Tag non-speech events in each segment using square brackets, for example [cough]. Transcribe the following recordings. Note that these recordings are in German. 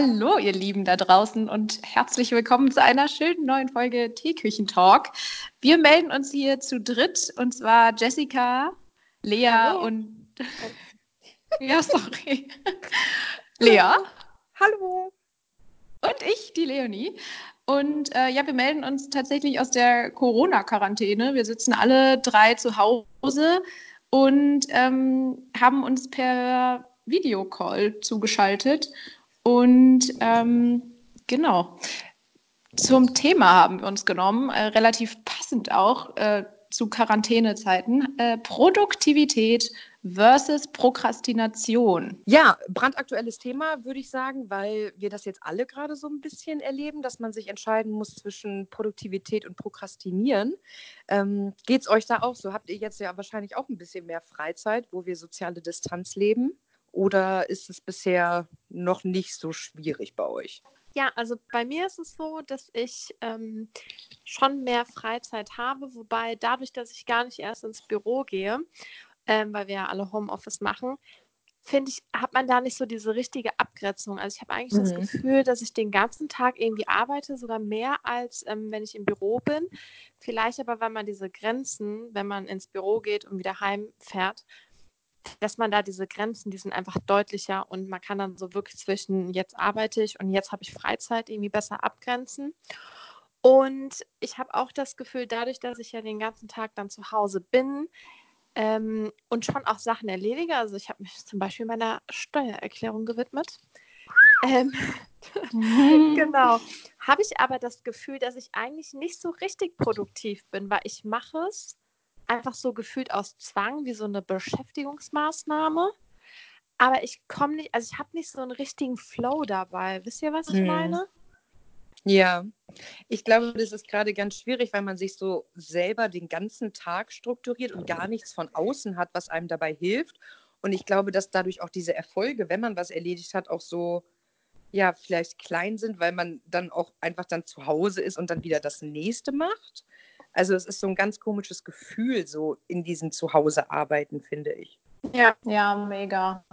Hallo, ihr Lieben da draußen und herzlich willkommen zu einer schönen neuen Folge Teeküchentalk. Wir melden uns hier zu dritt und zwar Jessica, Lea Hallo. und. [laughs] ja, sorry. Lea. Hallo. Und ich, die Leonie. Und äh, ja, wir melden uns tatsächlich aus der Corona-Quarantäne. Wir sitzen alle drei zu Hause und ähm, haben uns per Videocall zugeschaltet und ähm, genau, zum Thema haben wir uns genommen, äh, relativ passend auch äh, zu Quarantänezeiten, äh, Produktivität versus Prokrastination. Ja, brandaktuelles Thema, würde ich sagen, weil wir das jetzt alle gerade so ein bisschen erleben, dass man sich entscheiden muss zwischen Produktivität und Prokrastinieren. Ähm, Geht es euch da auch so? Habt ihr jetzt ja wahrscheinlich auch ein bisschen mehr Freizeit, wo wir soziale Distanz leben? Oder ist es bisher noch nicht so schwierig bei euch? Ja, also bei mir ist es so, dass ich ähm, schon mehr Freizeit habe, wobei dadurch, dass ich gar nicht erst ins Büro gehe, ähm, weil wir ja alle Homeoffice machen, finde ich, hat man da nicht so diese richtige Abgrenzung. Also ich habe eigentlich das Mhm. Gefühl, dass ich den ganzen Tag irgendwie arbeite, sogar mehr als ähm, wenn ich im Büro bin. Vielleicht aber, weil man diese Grenzen, wenn man ins Büro geht und wieder heimfährt, dass man da diese Grenzen, die sind einfach deutlicher und man kann dann so wirklich zwischen jetzt arbeite ich und jetzt habe ich Freizeit irgendwie besser abgrenzen. Und ich habe auch das Gefühl, dadurch, dass ich ja den ganzen Tag dann zu Hause bin ähm, und schon auch Sachen erledige, also ich habe mich zum Beispiel meiner Steuererklärung gewidmet. Ähm, [laughs] genau. Habe ich aber das Gefühl, dass ich eigentlich nicht so richtig produktiv bin, weil ich mache es einfach so gefühlt aus Zwang, wie so eine Beschäftigungsmaßnahme. Aber ich komme nicht, also ich habe nicht so einen richtigen Flow dabei. Wisst ihr, was ich Mhm. meine? Ja, ich glaube, das ist gerade ganz schwierig, weil man sich so selber den ganzen Tag strukturiert und gar nichts von außen hat, was einem dabei hilft. Und ich glaube, dass dadurch auch diese Erfolge, wenn man was erledigt hat, auch so, ja, vielleicht klein sind, weil man dann auch einfach dann zu Hause ist und dann wieder das nächste macht. Also es ist so ein ganz komisches Gefühl, so in diesem Zuhause-Arbeiten, finde ich. Ja, ja, mega.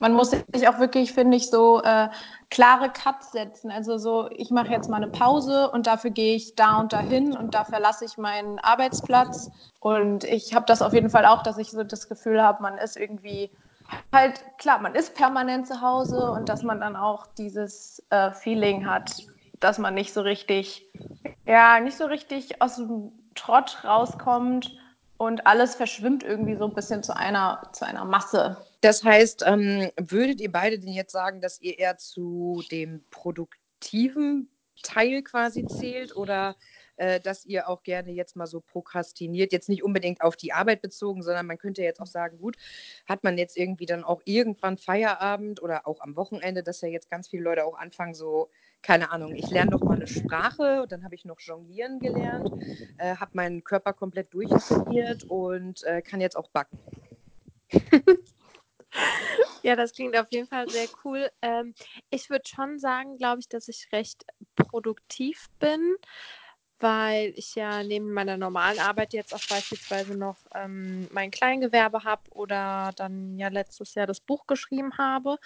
Man muss sich auch wirklich, finde ich, so äh, klare Cuts setzen. Also so, ich mache jetzt mal eine Pause und dafür gehe ich da und dahin und da verlasse ich meinen Arbeitsplatz. Und ich habe das auf jeden Fall auch, dass ich so das Gefühl habe, man ist irgendwie halt, klar, man ist permanent zu Hause und dass man dann auch dieses äh, Feeling hat, dass man nicht so richtig, ja, nicht so richtig aus dem Trott rauskommt und alles verschwimmt irgendwie so ein bisschen zu einer, zu einer Masse. Das heißt, ähm, würdet ihr beide denn jetzt sagen, dass ihr eher zu dem produktiven Teil quasi zählt oder äh, dass ihr auch gerne jetzt mal so prokrastiniert? Jetzt nicht unbedingt auf die Arbeit bezogen, sondern man könnte jetzt auch sagen, gut, hat man jetzt irgendwie dann auch irgendwann Feierabend oder auch am Wochenende, dass ja jetzt ganz viele Leute auch anfangen, so, keine Ahnung, ich lerne noch mal eine Sprache, dann habe ich noch Jonglieren gelernt, äh, habe meinen Körper komplett durchtrainiert und äh, kann jetzt auch backen. Ja, das klingt auf jeden Fall sehr cool. Ähm, ich würde schon sagen, glaube ich, dass ich recht produktiv bin, weil ich ja neben meiner normalen Arbeit jetzt auch beispielsweise noch ähm, mein Kleingewerbe habe oder dann ja letztes Jahr das Buch geschrieben habe.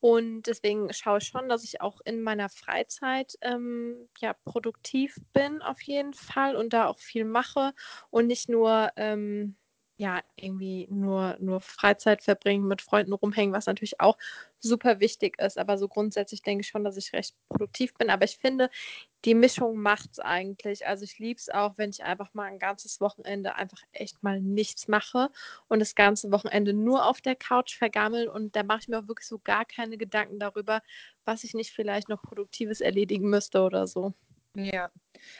Und deswegen schaue ich schon, dass ich auch in meiner Freizeit ähm, ja produktiv bin auf jeden Fall und da auch viel mache und nicht nur ähm, ja, irgendwie nur, nur Freizeit verbringen, mit Freunden rumhängen, was natürlich auch super wichtig ist. Aber so grundsätzlich denke ich schon, dass ich recht produktiv bin. Aber ich finde, die Mischung macht es eigentlich. Also ich liebe es auch, wenn ich einfach mal ein ganzes Wochenende einfach echt mal nichts mache und das ganze Wochenende nur auf der Couch vergammel. Und da mache ich mir auch wirklich so gar keine Gedanken darüber, was ich nicht vielleicht noch Produktives erledigen müsste oder so. Ja.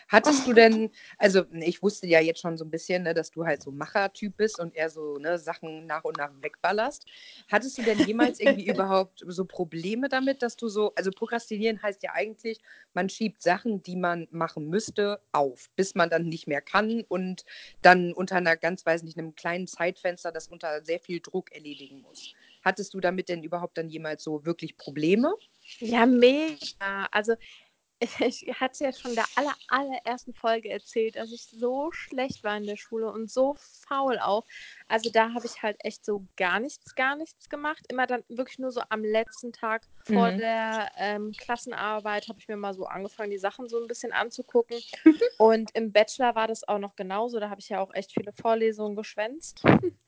Hattest du denn, also ne, ich wusste ja jetzt schon so ein bisschen, ne, dass du halt so Machertyp bist und eher so ne, Sachen nach und nach wegballerst. Hattest du denn jemals irgendwie [laughs] überhaupt so Probleme damit, dass du so, also prokrastinieren heißt ja eigentlich, man schiebt Sachen, die man machen müsste, auf, bis man dann nicht mehr kann und dann unter einer ganz, weiß nicht, einem kleinen Zeitfenster das unter sehr viel Druck erledigen muss. Hattest du damit denn überhaupt dann jemals so wirklich Probleme? Ja, mega. Also [laughs] ich hatte ja schon in der aller, allerersten Folge erzählt, dass ich so schlecht war in der Schule und so faul auch. Also da habe ich halt echt so gar nichts, gar nichts gemacht. Immer dann wirklich nur so am letzten Tag vor Mhm. der ähm, Klassenarbeit habe ich mir mal so angefangen, die Sachen so ein bisschen anzugucken. [laughs] und im Bachelor war das auch noch genauso. Da habe ich ja auch echt viele Vorlesungen geschwänzt. [laughs]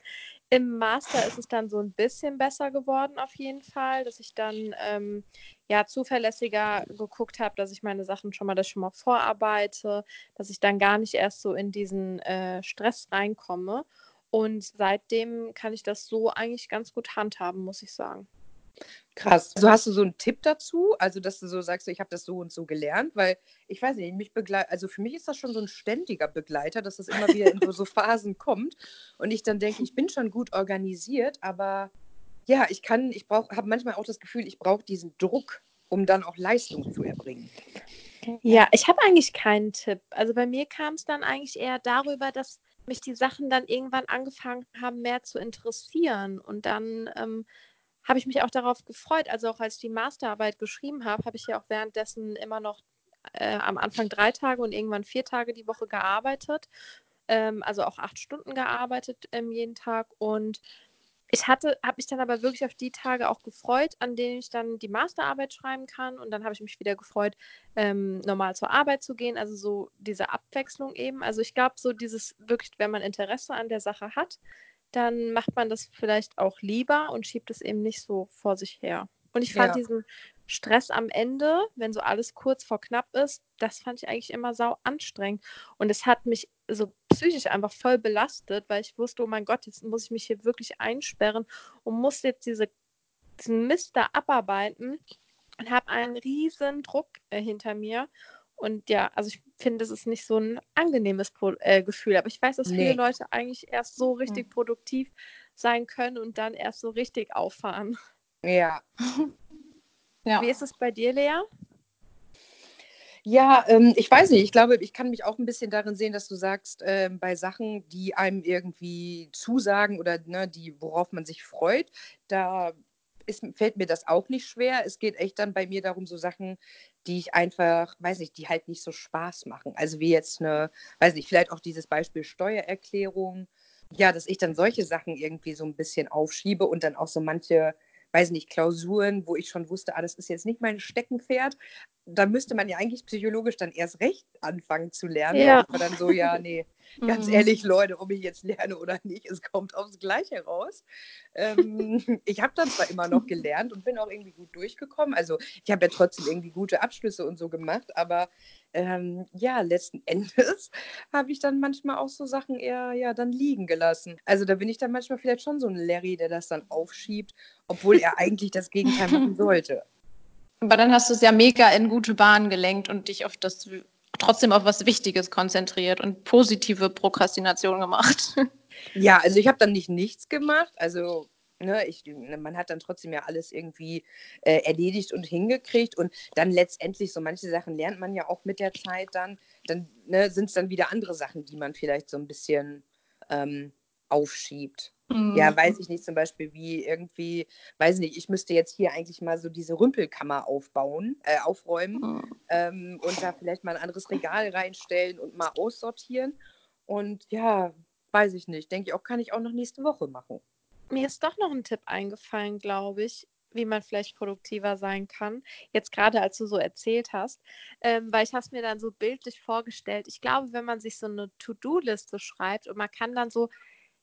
Im Master ist es dann so ein bisschen besser geworden, auf jeden Fall, dass ich dann ähm, ja zuverlässiger geguckt habe, dass ich meine Sachen schon mal, das schon mal vorarbeite, dass ich dann gar nicht erst so in diesen äh, Stress reinkomme. Und seitdem kann ich das so eigentlich ganz gut handhaben, muss ich sagen. Krass. Also hast du so einen Tipp dazu? Also, dass du so sagst, ich habe das so und so gelernt, weil ich weiß nicht, mich begleitet, also für mich ist das schon so ein ständiger Begleiter, dass das immer wieder in so, so Phasen kommt und ich dann denke, ich bin schon gut organisiert, aber ja, ich kann, ich brauche, habe manchmal auch das Gefühl, ich brauche diesen Druck, um dann auch Leistung zu erbringen. Ja, ich habe eigentlich keinen Tipp. Also bei mir kam es dann eigentlich eher darüber, dass mich die Sachen dann irgendwann angefangen haben, mehr zu interessieren. Und dann ähm, habe ich mich auch darauf gefreut. Also auch als ich die Masterarbeit geschrieben habe, habe ich ja auch währenddessen immer noch äh, am Anfang drei Tage und irgendwann vier Tage die Woche gearbeitet. Ähm, also auch acht Stunden gearbeitet ähm, jeden Tag. Und ich hatte, habe mich dann aber wirklich auf die Tage auch gefreut, an denen ich dann die Masterarbeit schreiben kann. Und dann habe ich mich wieder gefreut, ähm, normal zur Arbeit zu gehen. Also so diese Abwechslung eben. Also ich glaube, so dieses wirklich, wenn man Interesse an der Sache hat, dann macht man das vielleicht auch lieber und schiebt es eben nicht so vor sich her. Und ich fand Ja. diesen Stress am Ende, wenn so alles kurz vor knapp ist, das fand ich eigentlich immer sau anstrengend. Und es hat mich so psychisch einfach voll belastet, weil ich wusste, oh mein Gott, jetzt muss ich mich hier wirklich einsperren und muss jetzt diese, diesen Mist da abarbeiten und habe einen riesen Druck äh, hinter mir. Und ja, also ich finde, das ist nicht so ein angenehmes Pro äh, Gefühl. Aber ich weiß, dass viele Nee. Leute eigentlich erst so richtig produktiv sein können und dann erst so richtig auffahren. [laughs] Ja. Ja. Wie ist es bei dir, Lea? Ja, ähm, ich weiß nicht. Ich glaube, ich kann mich auch ein bisschen darin sehen, dass du sagst, ähm, bei Sachen, die einem irgendwie zusagen oder ne, die, worauf man sich freut, da ist, fällt mir das auch nicht schwer. Es geht echt dann bei mir darum, so Sachen, die ich einfach, weiß nicht, die halt nicht so Spaß machen. Also wie jetzt eine, weiß nicht, vielleicht auch dieses Beispiel Steuererklärung. Ja, dass ich dann solche Sachen irgendwie so ein bisschen aufschiebe und dann auch so manche, weiß nicht, Klausuren, wo ich schon wusste, ah, das ist jetzt nicht mein Steckenpferd. Da müsste man ja eigentlich psychologisch dann erst recht anfangen zu lernen. Ja. Aber dann so, ja, nee, ganz Mhm. ehrlich, Leute, ob ich jetzt lerne oder nicht, es kommt aufs Gleiche raus. Ähm, [laughs] ich habe dann zwar immer noch gelernt und bin auch irgendwie gut durchgekommen. Also ich habe ja trotzdem irgendwie gute Abschlüsse und so gemacht, aber ähm, ja, letzten [laughs] Endes habe ich dann manchmal auch so Sachen eher ja dann liegen gelassen. Also da bin ich dann manchmal vielleicht schon so ein Larry, der das dann aufschiebt, obwohl er [laughs] eigentlich das Gegenteil machen sollte. Aber dann hast du es ja mega in gute Bahnen gelenkt und dich auf das trotzdem auf was Wichtiges konzentriert und positive Prokrastination gemacht. [laughs] Ja, also ich habe dann nicht nichts gemacht. Also ne, ich, man hat dann trotzdem ja alles irgendwie äh, erledigt und hingekriegt. Und dann letztendlich, so manche Sachen lernt man ja auch mit der Zeit dann. Dann ne, sind es dann wieder andere Sachen, die man vielleicht so ein bisschen ähm, aufschiebt. Ja, weiß ich nicht, zum Beispiel wie irgendwie, weiß nicht, ich müsste jetzt hier eigentlich mal so diese Rümpelkammer aufbauen, äh, aufräumen Mhm. ähm, und da vielleicht mal ein anderes Regal reinstellen und mal aussortieren. Und ja, weiß ich nicht. Denke ich auch, kann ich auch noch nächste Woche machen. Mir ist doch noch ein Tipp eingefallen, glaube ich, wie man vielleicht produktiver sein kann. Jetzt gerade, als du so erzählt hast, ähm, weil ich habe es mir dann so bildlich vorgestellt. Ich glaube, wenn man sich so eine To-Do-Liste schreibt und man kann dann so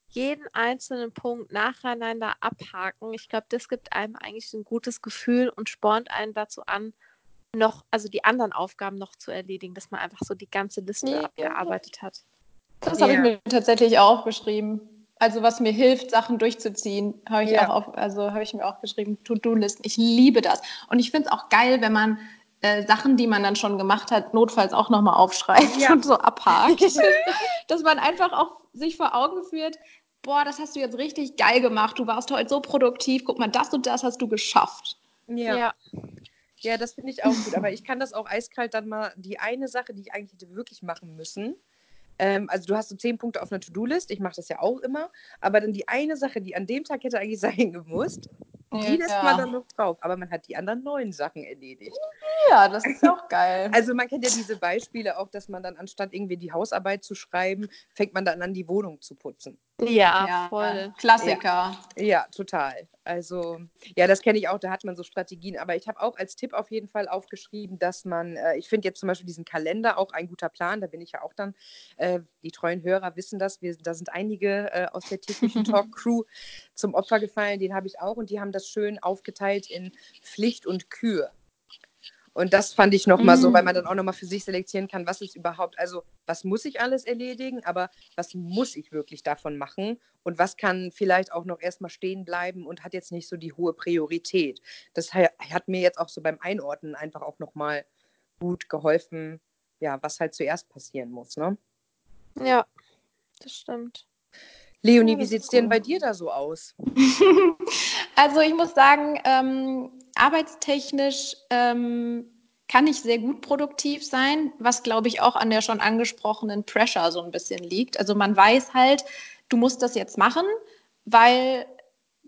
jeden einzelnen Punkt nacheinander abhaken, ich glaube, das gibt einem eigentlich ein gutes Gefühl und spornt einen dazu an, noch, also die anderen Aufgaben noch zu erledigen, dass man einfach so die ganze Liste Ja. abgearbeitet hat. Das habe ich Ja. mir tatsächlich auch geschrieben. Also was mir hilft, Sachen durchzuziehen, habe ich Ja. auch auf, also habe ich mir auch geschrieben, To-Do-Listen. Ich liebe das. Und ich finde es auch geil, wenn man äh, Sachen, die man dann schon gemacht hat, notfalls auch nochmal aufschreibt Ja. [laughs] und so abhakt. [laughs] Dass man einfach auch sich vor Augen führt, boah, das hast du jetzt richtig geil gemacht. Du warst heute so produktiv. Guck mal, das und das hast du geschafft. Ja, ja. das finde ich auch gut. Aber ich kann das auch eiskalt dann mal, die eine Sache, die ich eigentlich hätte wirklich machen müssen. Ähm, also du hast so zehn Punkte auf einer To-Do-List, ich mache das ja auch immer, aber dann die eine Sache, die an dem Tag hätte eigentlich [laughs] sein gemusst, die lässt man dann noch drauf. Aber man hat die anderen neun Sachen erledigt. Ja, das ist auch geil. Also man kennt ja diese Beispiele auch, dass man dann anstatt irgendwie die Hausarbeit zu schreiben, fängt man dann an, die Wohnung zu putzen. Ja, ja voll. Klassiker. Ja, ja total. Also ja, das kenne ich auch, da hat man so Strategien. Aber ich habe auch als Tipp auf jeden Fall aufgeschrieben, dass man, äh, ich finde jetzt zum Beispiel diesen Kalender auch ein guter Plan, da bin ich ja auch dann, äh, die treuen Hörer wissen das, wir, da sind einige äh, aus der täglichen [laughs] Talk-Crew zum Opfer gefallen, den habe ich auch und die haben das schön aufgeteilt in Pflicht und Kür. Und das fand ich nochmal mm. so, weil man dann auch nochmal für sich selektieren kann, was ist überhaupt, also was muss ich alles erledigen, aber was muss ich wirklich davon machen und was kann vielleicht auch noch erstmal stehen bleiben und hat jetzt nicht so die hohe Priorität. Das hat mir jetzt auch so beim Einordnen einfach auch nochmal gut geholfen, ja, was halt zuerst passieren muss, ne? Ja, das stimmt. Leonie, wie sieht es denn bei dir da so aus? [laughs] also ich muss sagen, ähm, arbeitstechnisch ähm, kann ich sehr gut produktiv sein, was glaube ich auch an der schon angesprochenen Pressure so ein bisschen liegt. Also man weiß halt, du musst das jetzt machen, weil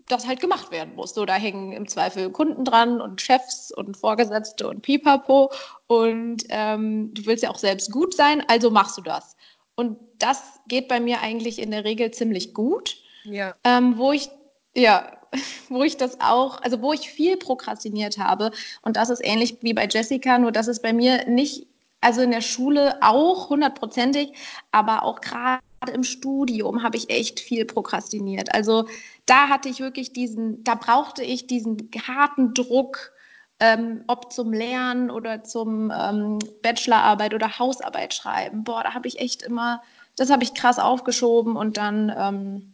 das halt gemacht werden muss. So, da hängen im Zweifel Kunden dran und Chefs und Vorgesetzte und Pipapo und ähm, du willst ja auch selbst gut sein, also machst du das. Und das geht bei mir eigentlich in der Regel ziemlich gut. Ja. Ähm, wo ich, ja, [laughs] wo ich das auch, also wo ich viel prokrastiniert habe. Und das ist ähnlich wie bei Jessica, nur dass es bei mir nicht, also in der Schule auch hundertprozentig, aber auch gerade im Studium habe ich echt viel prokrastiniert. Also da hatte ich wirklich diesen, da brauchte ich diesen harten Druck, ähm, ob zum Lernen oder zum ähm, Bachelorarbeit oder Hausarbeit schreiben. Boah, da habe ich echt immer, das habe ich krass aufgeschoben und dann ähm,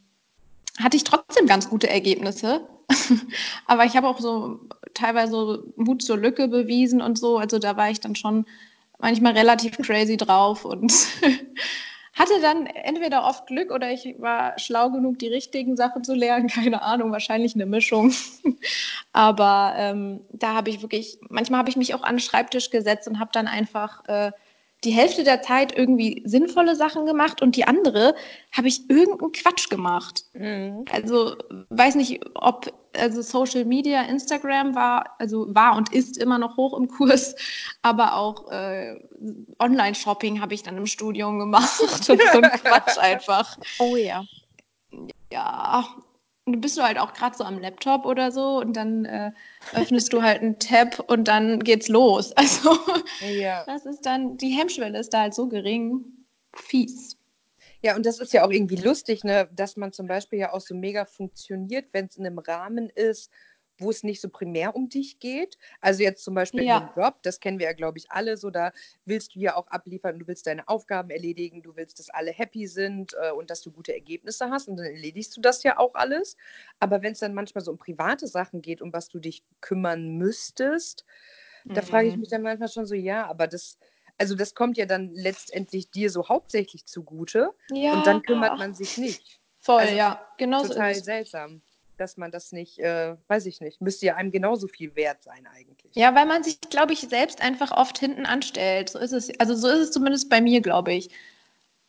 hatte ich trotzdem ganz gute Ergebnisse. [laughs] Aber ich habe auch so teilweise Mut zur Lücke bewiesen und so. Also da war ich dann schon manchmal relativ crazy drauf und [laughs] hatte dann entweder oft Glück oder ich war schlau genug, die richtigen Sachen zu lernen. [laughs] Keine Ahnung, wahrscheinlich eine Mischung. Aber ähm, da habe ich wirklich, manchmal habe ich mich auch an den Schreibtisch gesetzt und habe dann einfach äh, die Hälfte der Zeit irgendwie sinnvolle Sachen gemacht und die andere habe ich irgendeinen Quatsch gemacht. Mhm. Also weiß nicht, ob also Social Media, Instagram war, also war und ist immer noch hoch im Kurs, [laughs] aber auch äh, Online-Shopping habe ich dann im Studium gemacht und so ein Quatsch einfach. Oh ja. Ja, du bist du halt auch gerade so am Laptop oder so und dann äh, öffnest du halt einen Tab und dann geht's los. [laughs] Also ja. das ist dann, die Hemmschwelle ist da halt so gering. Fies. Ja, und das ist ja auch irgendwie lustig, ne, dass man zum Beispiel ja auch so mega funktioniert, wenn es in einem Rahmen ist, wo es nicht so primär um dich geht. Also jetzt zum Beispiel ja. einem Job, das kennen wir ja, glaube ich, alle so, da willst du ja auch abliefern, du willst deine Aufgaben erledigen, du willst, dass alle happy sind äh, und dass du gute Ergebnisse hast und dann erledigst du das ja auch alles. Aber wenn es dann manchmal so um private Sachen geht, um was du dich kümmern müsstest, mhm. da frage ich mhm. mich dann manchmal schon so, ja, aber das, also das kommt ja dann letztendlich dir so hauptsächlich zugute ja. und dann kümmert man sich nicht. Voll, also, ja, genau so Total seltsam dass man das nicht, äh, weiß ich nicht, müsste ja einem genauso viel wert sein eigentlich. Ja, weil man sich, glaube ich, selbst einfach oft hinten anstellt. So ist es, also so ist es zumindest bei mir, glaube ich.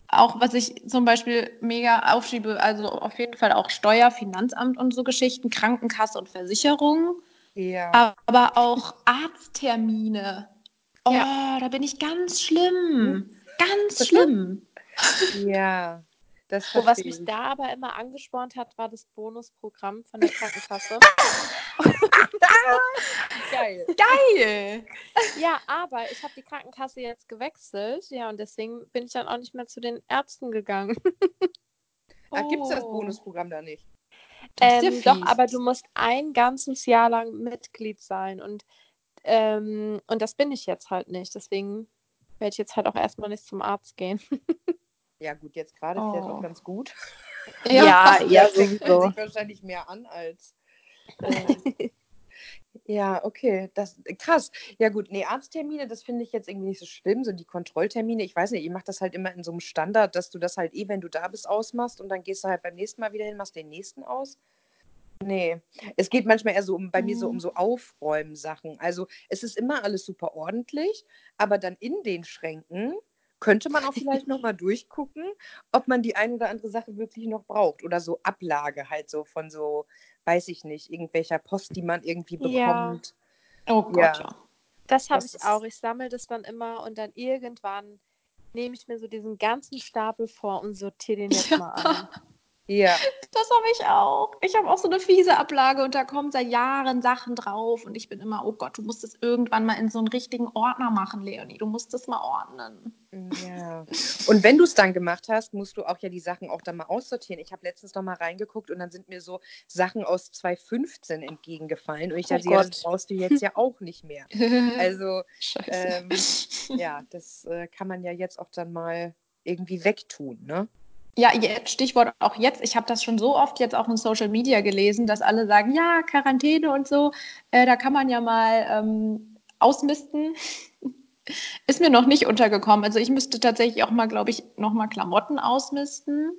Auch was ich zum Beispiel mega aufschiebe, also auf jeden Fall auch Steuer, Finanzamt und so Geschichten, Krankenkasse und Versicherung. Ja. Aber auch Arzttermine. Oh, ja. da bin ich ganz schlimm. Hm. Ganz schlimm. [laughs] Ja. Das oh, was mich da aber immer angespornt hat, war das Bonusprogramm von der Krankenkasse. [laughs] [laughs] Geil. Geil. Ja, aber ich habe die Krankenkasse jetzt gewechselt, ja, und deswegen bin ich dann auch nicht mehr zu den Ärzten gegangen. [laughs] ah, Gibt es das oh. Bonusprogramm da nicht? Ähm, doch, aber du musst ein ganzes Jahr lang Mitglied sein und, ähm, und das bin ich jetzt halt nicht. Deswegen werde ich jetzt halt auch erstmal nicht zum Arzt gehen. Ja, gut, jetzt gerade oh. vielleicht auch ganz gut. [laughs] Ja, ja, [laughs] ja sowieso. sich wahrscheinlich mehr an als. Äh, [laughs] ja, okay, das krass. Ja gut, nee, Arzttermine, das finde ich jetzt irgendwie nicht so schlimm, so die Kontrolltermine. Ich weiß nicht, ihr macht das halt immer in so einem Standard, dass du das halt eh, wenn du da bist, ausmachst und dann gehst du halt beim nächsten Mal wieder hin, machst den nächsten aus. Nee, es geht manchmal eher so um, bei mir so um mhm. so Aufräumen-Sachen. Also es ist immer alles super ordentlich, aber dann in den Schränken könnte man auch vielleicht nochmal durchgucken, ob man die eine oder andere Sache wirklich noch braucht. Oder so Ablage halt so von so, weiß ich nicht, irgendwelcher Post, die man irgendwie bekommt. Ja. Oh Gott, ja. Das habe ich auch. Ich sammle das dann immer und dann irgendwann nehme ich mir so diesen ganzen Stapel vor und sortiere den jetzt mal ein. Ja, Das habe ich auch. Ich habe auch so eine fiese Ablage und da kommen seit Jahren Sachen drauf und ich bin immer, oh Gott, du musst es irgendwann mal in so einen richtigen Ordner machen, Leonie. Du musst es mal ordnen. ja. [laughs] Und wenn du es dann gemacht hast, musst du auch ja die Sachen auch dann mal aussortieren. Ich habe letztens noch mal reingeguckt und dann sind mir so Sachen aus 2015 entgegengefallen. Und ich Oh dachte, ja, das brauchst du jetzt ja auch nicht mehr. [laughs] Also, ähm, ja, das äh, kann man ja jetzt auch dann mal irgendwie wegtun, ne? Ja, jetzt, Stichwort auch jetzt. Ich habe das schon so oft jetzt auch in Social Media gelesen, dass alle sagen, ja, Quarantäne und so, äh, da kann man ja mal ähm, ausmisten. [laughs] Ist mir noch nicht untergekommen. Also ich müsste tatsächlich auch mal, glaube ich, noch mal Klamotten ausmisten.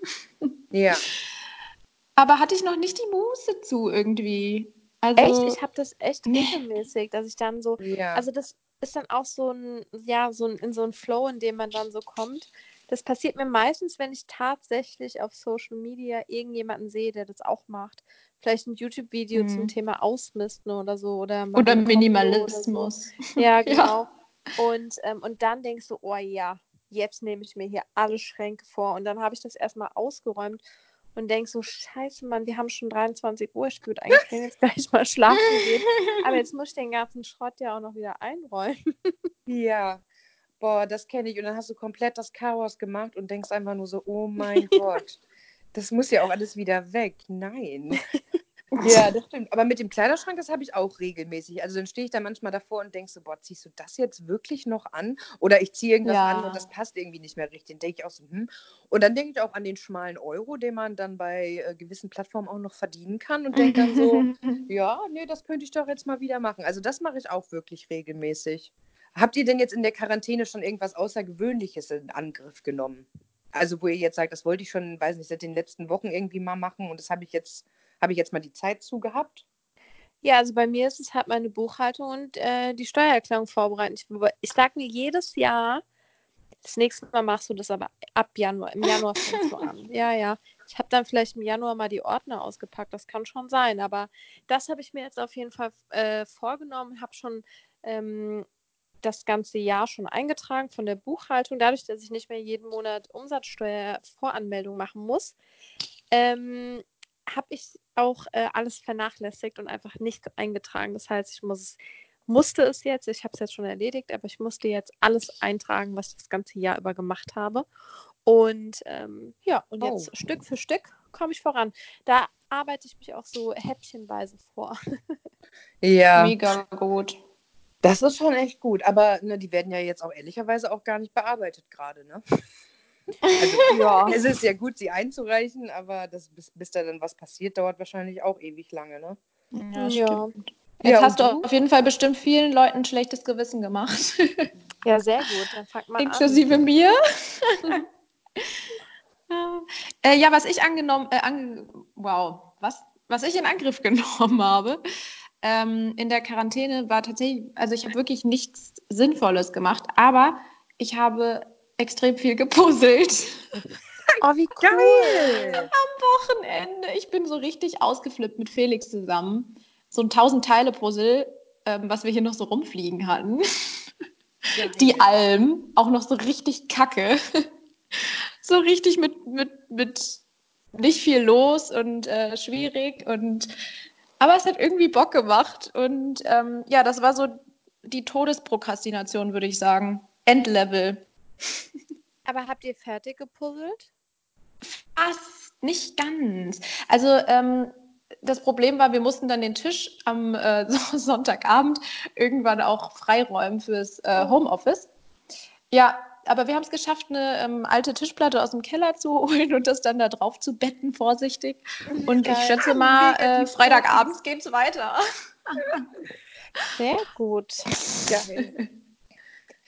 Ja. [laughs] Aber hatte ich noch nicht die Muße zu irgendwie. Also, Echt? Ich habe das echt Nee. regelmäßig, dass ich dann so, Ja. also das ist dann auch so ein, ja, so ein, in so ein Flow, in dem man dann so kommt. Das passiert mir meistens, wenn ich tatsächlich auf Social Media irgendjemanden sehe, der das auch macht. Vielleicht ein YouTube-Video Mhm. zum Thema Ausmisten oder so. Oder, oder Minimalismus. Oder so. Ja, [laughs] Ja. genau. Und, ähm, und dann denkst du, oh ja, jetzt nehme ich mir hier alle Schränke vor. Und dann habe ich das erstmal ausgeräumt und denk so, scheiße, Mann, wir haben schon 23 Uhr, ich würde eigentlich [laughs] jetzt gleich mal schlafen gehen. Aber [laughs] jetzt muss ich den ganzen Schrott ja auch noch wieder einräumen. Ja. Boah, das kenne ich. Und dann hast du komplett das Chaos gemacht und denkst einfach nur so, oh mein [laughs] Gott, das muss ja auch alles wieder weg. Nein. [laughs] Ja, das stimmt. Aber mit dem Kleiderschrank, das habe ich auch regelmäßig. Also dann stehe ich da manchmal davor und denke so, boah, ziehst du das jetzt wirklich noch an? Oder ich ziehe irgendwas Ja. an und das passt irgendwie nicht mehr richtig. Dann denke ich auch so, hm. Und dann denke ich auch an den schmalen Euro, den man dann bei äh, gewissen Plattformen auch noch verdienen kann und denke dann so, [laughs] ja, nee, das könnte ich doch jetzt mal wieder machen. Also das mache ich auch wirklich regelmäßig. Habt ihr denn jetzt in der Quarantäne schon irgendwas Außergewöhnliches in Angriff genommen? Also wo ihr jetzt sagt, das wollte ich schon, weiß nicht, seit den letzten Wochen irgendwie mal machen und das habe ich jetzt, habe ich jetzt mal die Zeit zu gehabt? Ja, also bei mir ist es halt meine Buchhaltung und äh, die Steuererklärung vorbereiten. Ich, ich sage mir jedes Jahr, das nächste Mal machst du das aber ab Januar. Im Januar fängst du an. [laughs] Ja, ja. Ich habe dann vielleicht im Januar mal die Ordner ausgepackt. Das kann schon sein. Aber das habe ich mir jetzt auf jeden Fall äh, vorgenommen. Habe schon ähm, das ganze Jahr schon eingetragen von der Buchhaltung. Dadurch, dass ich nicht mehr jeden Monat Umsatzsteuervoranmeldung machen muss, ähm, habe ich auch äh, alles vernachlässigt und einfach nicht eingetragen. Das heißt, ich muss es, musste es jetzt, ich habe es jetzt schon erledigt, aber ich musste jetzt alles eintragen, was ich das ganze Jahr über gemacht habe. Und ähm, ja, und jetzt Oh. Stück für Stück komme ich voran. Da arbeite ich mich auch so häppchenweise vor. [laughs] Ja. Mega gut. Das ist schon echt gut, aber ne, die werden ja jetzt auch ehrlicherweise auch gar nicht bearbeitet gerade, ne? Also [laughs] ja. es ist ja gut, sie einzureichen, aber das, bis, bis da dann was passiert, dauert wahrscheinlich auch ewig lange, ne? Ja, Ja. stimmt. Jetzt Ja, hast du auf jeden Fall bestimmt vielen Leuten ein schlechtes Gewissen gemacht. [laughs] ja, sehr gut. Dann fangt mal an. Inklusive mir. [laughs] äh, ja, was ich angenommen, äh, ange wow, was, was ich in Angriff genommen habe ähm, in der Quarantäne war tatsächlich, also ich habe wirklich nichts Sinnvolles gemacht, aber ich habe extrem viel gepuzzelt. [laughs] Oh, wie cool. Geil! Wochenende. Ich bin so richtig ausgeflippt mit Felix zusammen. So ein 1000-Teile-Puzzle, ähm, was wir hier noch so rumfliegen hatten. Die Alm, auch noch so richtig kacke. [laughs] so richtig mit, mit, mit nicht viel los und äh, schwierig. Und aber es hat irgendwie Bock gemacht. Und ähm, ja, das war so die Todesprokrastination, würde ich sagen. Endlevel. [laughs] Aber habt ihr fertig gepuzzelt? Fast, nicht ganz. Also ähm, das Problem war, wir mussten dann den Tisch am äh, [laughs] Sonntagabend irgendwann auch freiräumen fürs äh, Homeoffice. Ja, aber wir haben es geschafft, eine ähm, alte Tischplatte aus dem Keller zu [laughs] holen und das dann da drauf zu betten, vorsichtig. Und ich schätze mal, [laughs] äh, Freitagabends geht's weiter. Sehr gut. Geil.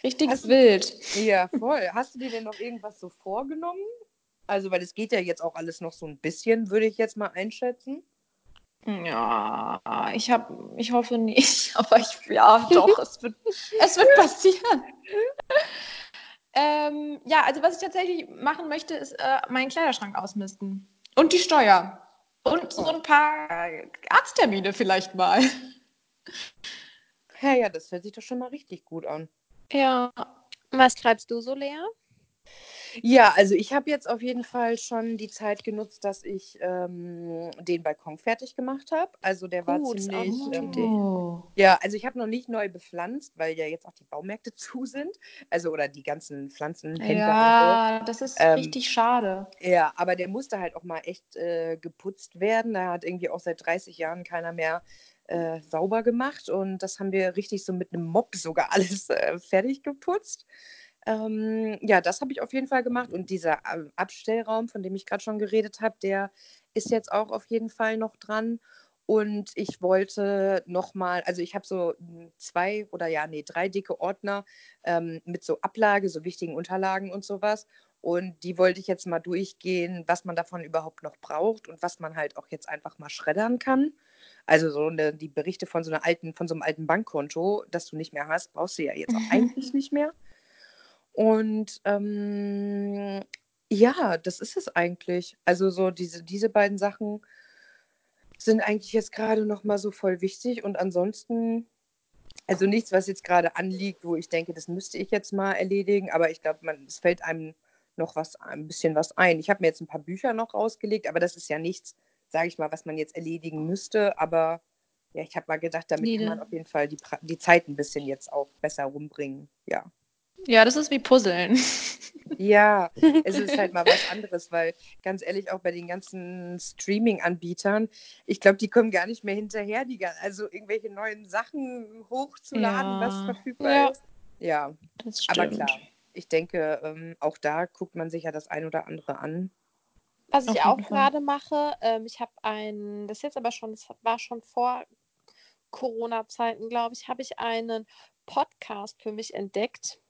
Richtig Hast du- wild. Ja, voll. Hast du dir denn noch irgendwas so vorgenommen? Also, weil es geht ja jetzt auch alles noch so ein bisschen, würde ich jetzt mal einschätzen. Ja, ich habe, ich hoffe nicht, [laughs] aber ich, ja, doch, es wird, es wird passieren. Ähm, ja, also was ich tatsächlich machen möchte, ist äh, meinen Kleiderschrank ausmisten und die Steuer und so ein paar Arzttermine vielleicht mal. Ja, ja, das hört sich doch schon mal richtig gut an. Ja. Was schreibst du so, Lea? Ja, also ich habe jetzt auf jeden Fall schon die Zeit genutzt, dass ich ähm, den Balkon fertig gemacht habe. Also der war Gut, auch ziemlich. gute Ähm, Idee. Oh. ja, also ich habe noch nicht neu bepflanzt, weil ja jetzt auch die Baumärkte [laughs] zu sind. Also oder die ganzen Pflanzenhändler Ja, das ist Ähm, richtig schade. und so. Ja, aber der musste halt auch mal echt äh, geputzt werden. Da hat irgendwie auch seit 30 Jahren keiner mehr äh, sauber gemacht. Und das haben wir richtig so mit einem Mob sogar [laughs] alles äh, fertig geputzt. Ähm, ja, das habe ich auf jeden Fall gemacht. Und dieser ähm, Abstellraum, von dem ich gerade schon geredet habe, der ist jetzt auch auf jeden Fall noch dran. Und ich wollte nochmal, also ich habe so mm, zwei oder ja, nee, drei dicke Ordner ähm, mit so Ablage, so wichtigen Unterlagen und sowas. Und die wollte ich jetzt mal durchgehen, was man davon überhaupt noch braucht und was man halt auch jetzt einfach mal schreddern kann. Also so eine, die Berichte von so einer alten, von so einem alten Bankkonto, das du nicht mehr hast, brauchst du ja jetzt auch [laughs] eigentlich nicht mehr. Und ähm, ja, das ist es eigentlich. Also so diese, diese beiden Sachen sind eigentlich jetzt gerade noch mal so voll wichtig. Und ansonsten, also nichts, was jetzt gerade anliegt, wo ich denke, das müsste ich jetzt mal erledigen. Aber ich glaube, es fällt einem noch was, ein bisschen was ein. Ich habe mir jetzt ein paar Bücher noch rausgelegt, aber das ist ja nichts, sage ich mal, was man jetzt erledigen müsste. Aber ja, ich habe mal gedacht, damit kann man auf jeden Fall die, Pra- die Zeit ein bisschen jetzt auch besser rumbringen. Ja. Ja, das ist wie Puzzeln. [laughs] Ja, es ist halt mal was anderes, weil ganz ehrlich, auch bei den ganzen Streaming-Anbietern, ich glaube, die kommen gar nicht mehr hinterher, die, also irgendwelche neuen Sachen hochzuladen, was Ja. verfügbar Ja. ist. Ja, Das aber stimmt. klar, ich denke, ähm, auch da guckt man sich ja das ein oder andere an. Was ich auch gerade mache, ähm, ich habe ein, das ist jetzt aber schon, das war schon vor Corona-Zeiten, glaube ich, habe ich einen Podcast für mich entdeckt.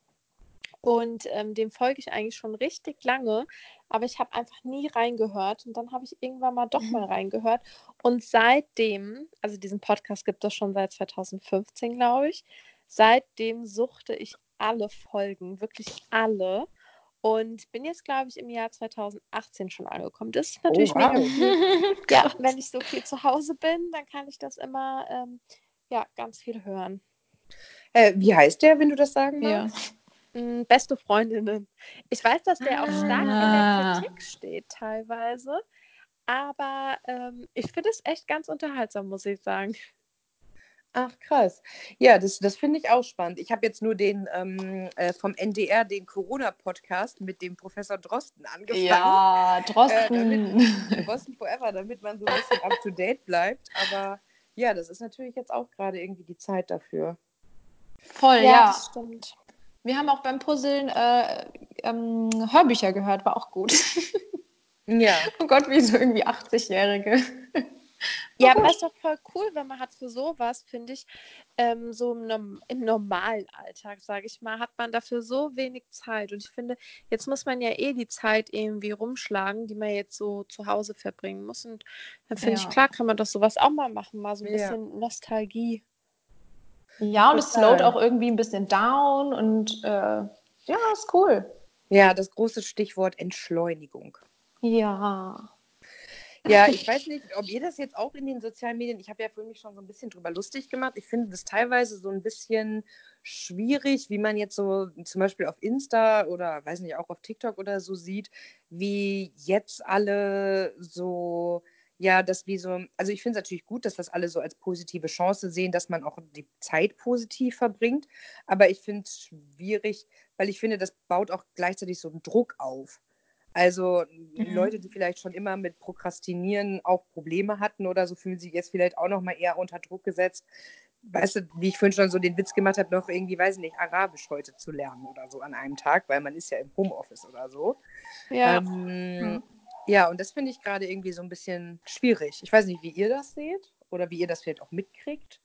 Und ähm, dem folge ich eigentlich schon richtig lange, aber ich habe einfach nie reingehört. Und dann habe ich irgendwann mal doch mal reingehört. Und seitdem, also diesen Podcast gibt es schon seit 2015, glaube ich, seitdem suchte ich alle Folgen, wirklich alle. Und bin jetzt, glaube ich, im Jahr 2018 schon angekommen. Das ist natürlich mega wow. cool. [laughs] Ja, Krass. wenn ich so viel zu Hause bin, dann kann ich das immer ähm, ja, ganz viel hören. Äh, wie heißt der, wenn du das sagen Ja. magst? Mm, Beste Freundinnen. Ich weiß, dass der auch stark in Ah. der Kritik steht teilweise, aber ähm, ich finde es echt ganz unterhaltsam, muss ich sagen. Ach, krass. Ja, das, das finde ich auch spannend. Ich habe jetzt nur den ähm, äh, vom NDR, den Corona-Podcast mit dem Professor Drosten angefangen. Ja, Äh, Drosten. damit, Boston Forever, damit man so ein bisschen up to date bleibt. Aber ja, das ist natürlich jetzt auch gerade irgendwie die Zeit dafür. Voll, ja. das stimmt. Wir haben auch beim Puzzeln äh, ähm, Hörbücher gehört, war auch gut. [laughs] Ja, oh Gott, wie so irgendwie 80-Jährige. Ja, aber das ist doch voll cool, wenn man hat für sowas, finde ich, ähm, so im, im normalen Alltag, sage ich mal, hat man dafür so wenig Zeit. Und ich finde, jetzt muss man ja eh die Zeit irgendwie rumschlagen, die man jetzt so zu Hause verbringen muss. Und dann finde ich, Ja. klar, kann man doch sowas auch mal machen, mal so ein Ja. bisschen Nostalgie. Ja, und es Total. slowt auch irgendwie ein bisschen down und äh, ja, ist cool. ja, das große Stichwort Entschleunigung. Ja. Ja, ich weiß nicht, ob ihr das jetzt auch in den sozialen Medien, ich habe ja für mich schon so ein bisschen drüber lustig gemacht. Ich finde das teilweise so ein bisschen schwierig, wie man jetzt so zum Beispiel auf Insta oder weiß nicht, auch auf TikTok oder so sieht, wie jetzt alle so, ja, das wie so, also ich finde es natürlich gut, dass das alle so als positive Chance sehen, dass man auch die Zeit positiv verbringt. Aber ich finde es schwierig, weil ich finde, das baut auch gleichzeitig so einen Druck auf. Also Leute, die vielleicht schon immer mit Prokrastinieren auch Probleme hatten oder so, fühlen sich jetzt vielleicht auch noch mal eher unter Druck gesetzt. Weißt du, wie ich vorhin schon so den Witz gemacht habe, noch irgendwie, weiß ich nicht, Arabisch heute zu lernen oder so an einem Tag, weil man ist ja im Homeoffice oder so. Ja, Ähm, ja, und das finde ich gerade irgendwie so ein bisschen schwierig. Ich weiß nicht, wie ihr das seht oder wie ihr das vielleicht auch mitkriegt.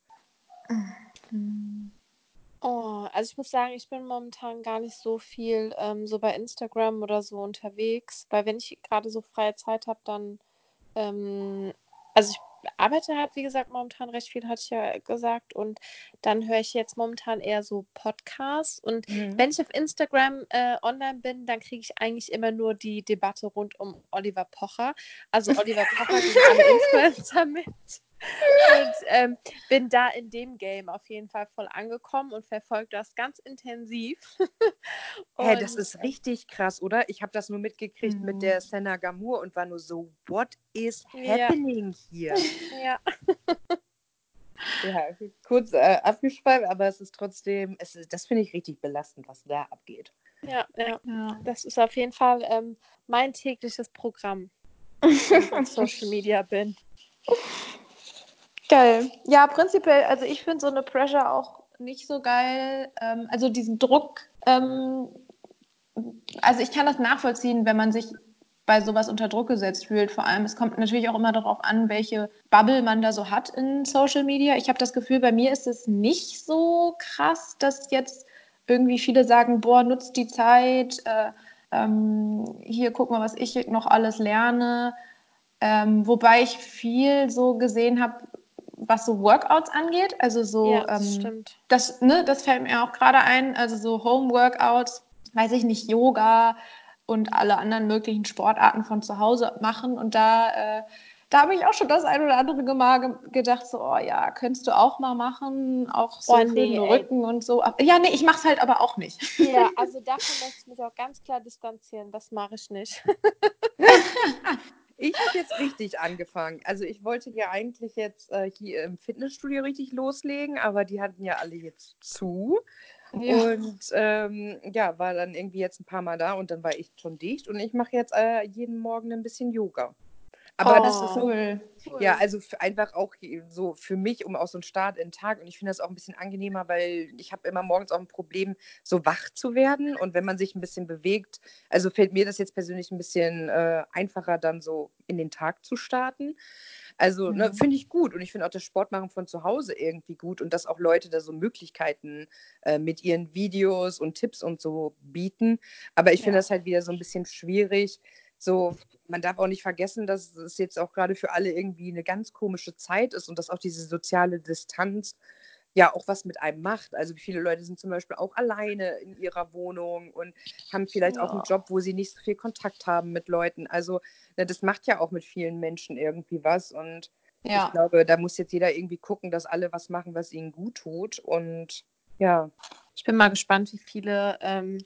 Oh, also ich muss sagen, ich bin momentan gar nicht so viel ähm, so bei Instagram oder so unterwegs, weil wenn ich gerade so freie Zeit habe, dann, ähm, also ich arbeite halt, wie gesagt, momentan recht viel, hatte ich ja gesagt, und dann höre ich jetzt momentan eher so Podcasts und Mhm. wenn ich auf Instagram äh, online bin, dann kriege ich eigentlich immer nur die Debatte rund um Oliver Pocher, also Oliver Pocher gegen alle [laughs] Influencer mit. Und ähm, bin da in dem Game auf jeden Fall voll angekommen und verfolge das ganz intensiv. [laughs] Hä, hey, das ist richtig krass, oder? Ich habe das nur mitgekriegt Mhm. mit der Senna Gamur und war nur so, what is Ja. happening [laughs] hier? Ja, Ja, kurz äh, abgeschweift, aber es ist trotzdem, es ist, das finde ich richtig belastend, was da abgeht. ja, ja. Ja. Das ist auf jeden Fall ähm, mein tägliches Programm, wenn ich auf [laughs] Social Media bin. Geil. Ja, prinzipiell, also ich finde so eine Pressure auch nicht so geil. Ähm, also diesen Druck, ähm, also ich kann das nachvollziehen, wenn man sich bei sowas unter Druck gesetzt fühlt. Vor allem, es kommt natürlich auch immer darauf an, welche Bubble man da so hat in Social Media. Ich habe das Gefühl, bei mir ist es nicht so krass, dass jetzt irgendwie viele sagen, boah, nutzt die Zeit, äh, ähm, hier guck mal, was ich noch alles lerne. Ähm, wobei ich viel so gesehen habe, was so Workouts angeht. Also so, ja, das ähm, stimmt. das, ne, das fällt mir auch gerade ein. Also so Home-Workouts, weiß ich nicht, Yoga und alle anderen möglichen Sportarten von zu Hause machen. Und da, äh, da habe ich auch schon das ein oder andere Mal ge gedacht, so, oh ja, könntest du auch mal machen, auch so Oh, für nee, den ey. Rücken und so. Ja, nee, ich mache es halt aber auch nicht. Ja, [laughs] also davon möchte ich mich auch ganz klar distanzieren. Das mache ich nicht. [laughs] [laughs] Ich habe jetzt richtig angefangen. Also ich wollte ja eigentlich jetzt äh, hier im Fitnessstudio richtig loslegen, aber die hatten ja alle jetzt zu. Und ähm, ja, war dann irgendwie jetzt ein paar Mal da und dann war ich schon dicht und ich mache jetzt äh, jeden Morgen ein bisschen Yoga. Aber Oh, das ist so, cool. ja, also einfach auch so für mich, um auch so einen Start in den Tag. Und ich finde das auch ein bisschen angenehmer, weil ich habe immer morgens auch ein Problem, so wach zu werden. Und wenn man sich ein bisschen bewegt, also fällt mir das jetzt persönlich ein bisschen äh, einfacher, dann so in den Tag zu starten. Also ne, Mhm. finde ich gut. Und ich finde auch das Sportmachen von zu Hause irgendwie gut und dass auch Leute da so Möglichkeiten äh, mit ihren Videos und Tipps und so bieten. Aber ich finde Ja. das halt wieder so ein bisschen schwierig. So, man darf auch nicht vergessen, dass es jetzt auch gerade für alle irgendwie eine ganz komische Zeit ist und dass auch diese soziale Distanz ja auch was mit einem macht. Also viele Leute sind zum Beispiel auch alleine in ihrer Wohnung und haben vielleicht auch einen Ja. Job, wo sie nicht so viel Kontakt haben mit Leuten. Also ne, das macht ja auch mit vielen Menschen irgendwie was und ich Ja. glaube, da muss jetzt jeder irgendwie gucken, dass alle was machen, was ihnen gut tut und ja. Ich bin mal gespannt, wie viele ähm,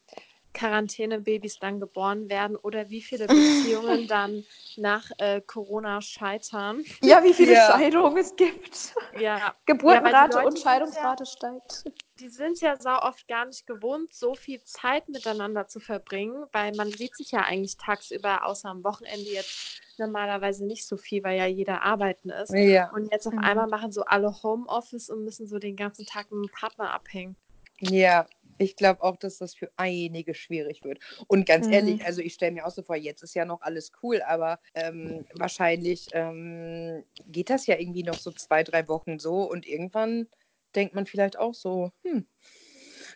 Quarantänebabys dann geboren werden oder wie viele [laughs] Beziehungen dann nach äh, Corona scheitern. ja, wie viele [laughs] Ja. Scheidungen es gibt. Ja, Geburtenrate Leute und sind ja- Scheidungsrate steigt. die sind ja sau oft gar nicht gewohnt, so viel Zeit miteinander zu verbringen, weil man sieht sich ja eigentlich tagsüber, außer am Wochenende jetzt normalerweise nicht so viel, weil ja jeder arbeiten ist. Ja. Und jetzt auf Mhm. einmal machen so alle Homeoffice und müssen so den ganzen Tag mit dem Partner abhängen. Ja, ich glaube auch, dass das für einige schwierig wird. Und ganz Mhm. ehrlich, also ich stelle mir auch so vor, jetzt ist ja noch alles cool, aber ähm, wahrscheinlich ähm, geht das ja irgendwie noch so zwei, drei Wochen so und irgendwann denkt man vielleicht auch so, hm,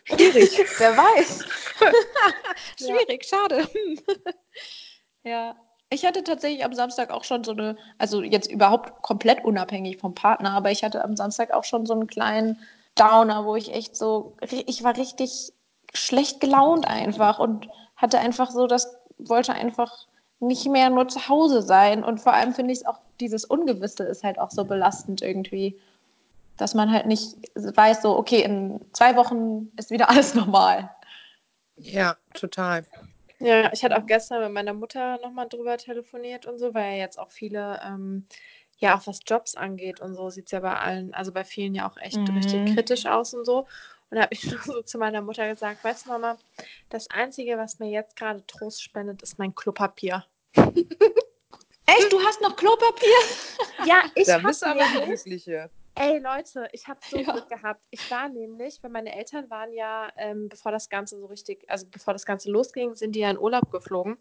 schwierig. [laughs] Wer weiß. [laughs] Schwierig, schade. [laughs] ja. Ich hatte tatsächlich am Samstag auch schon so eine, also jetzt überhaupt komplett unabhängig vom Partner, aber ich hatte am Samstag auch schon so einen kleinen Downer, wo ich echt so, ich war richtig schlecht gelaunt einfach und hatte einfach so, das wollte einfach nicht mehr nur zu Hause sein. Und vor allem finde ich es auch, dieses Ungewisse ist halt auch so belastend irgendwie, dass man halt nicht weiß, so, okay, in zwei Wochen ist wieder [laughs] alles normal. ja, total. Ja, ich hatte auch gestern mit meiner Mutter nochmal drüber telefoniert und so, weil ja jetzt auch viele, ähm, ja, auch was Jobs angeht und so, sieht es ja bei allen, also bei vielen ja auch echt Mhm. richtig kritisch aus und so. Und da habe ich [laughs] nur so zu meiner Mutter gesagt, weißt du, Mama, das Einzige, was mir jetzt gerade Trost spendet, ist mein Klopapier. [laughs] Echt, du hast noch Klopapier? Ja, ich Da hab bist du aber Glückliche. Ey Leute, ich habe so Ja. Glück gehabt. Ich war nämlich, weil meine Eltern waren ja, ähm, bevor das Ganze so richtig, also bevor das Ganze losging, sind die ja in Urlaub geflogen.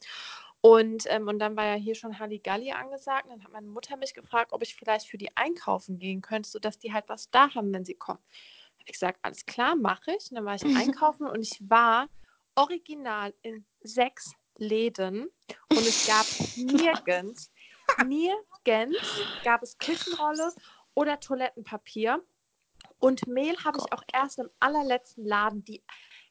Und, ähm, und dann war ja hier schon Halligalli angesagt. Und dann hat meine Mutter mich gefragt, ob ich vielleicht für die einkaufen gehen könnte, sodass die halt was da haben, wenn sie kommen. Habe ich gesagt, alles klar, mache ich. Und dann war ich [laughs] einkaufen und ich war original in sechs Läden und es gab nirgends, [laughs] nirgends gab es Küchenrolle oder Toilettenpapier. Und Mehl habe ich auch erst im allerletzten Laden die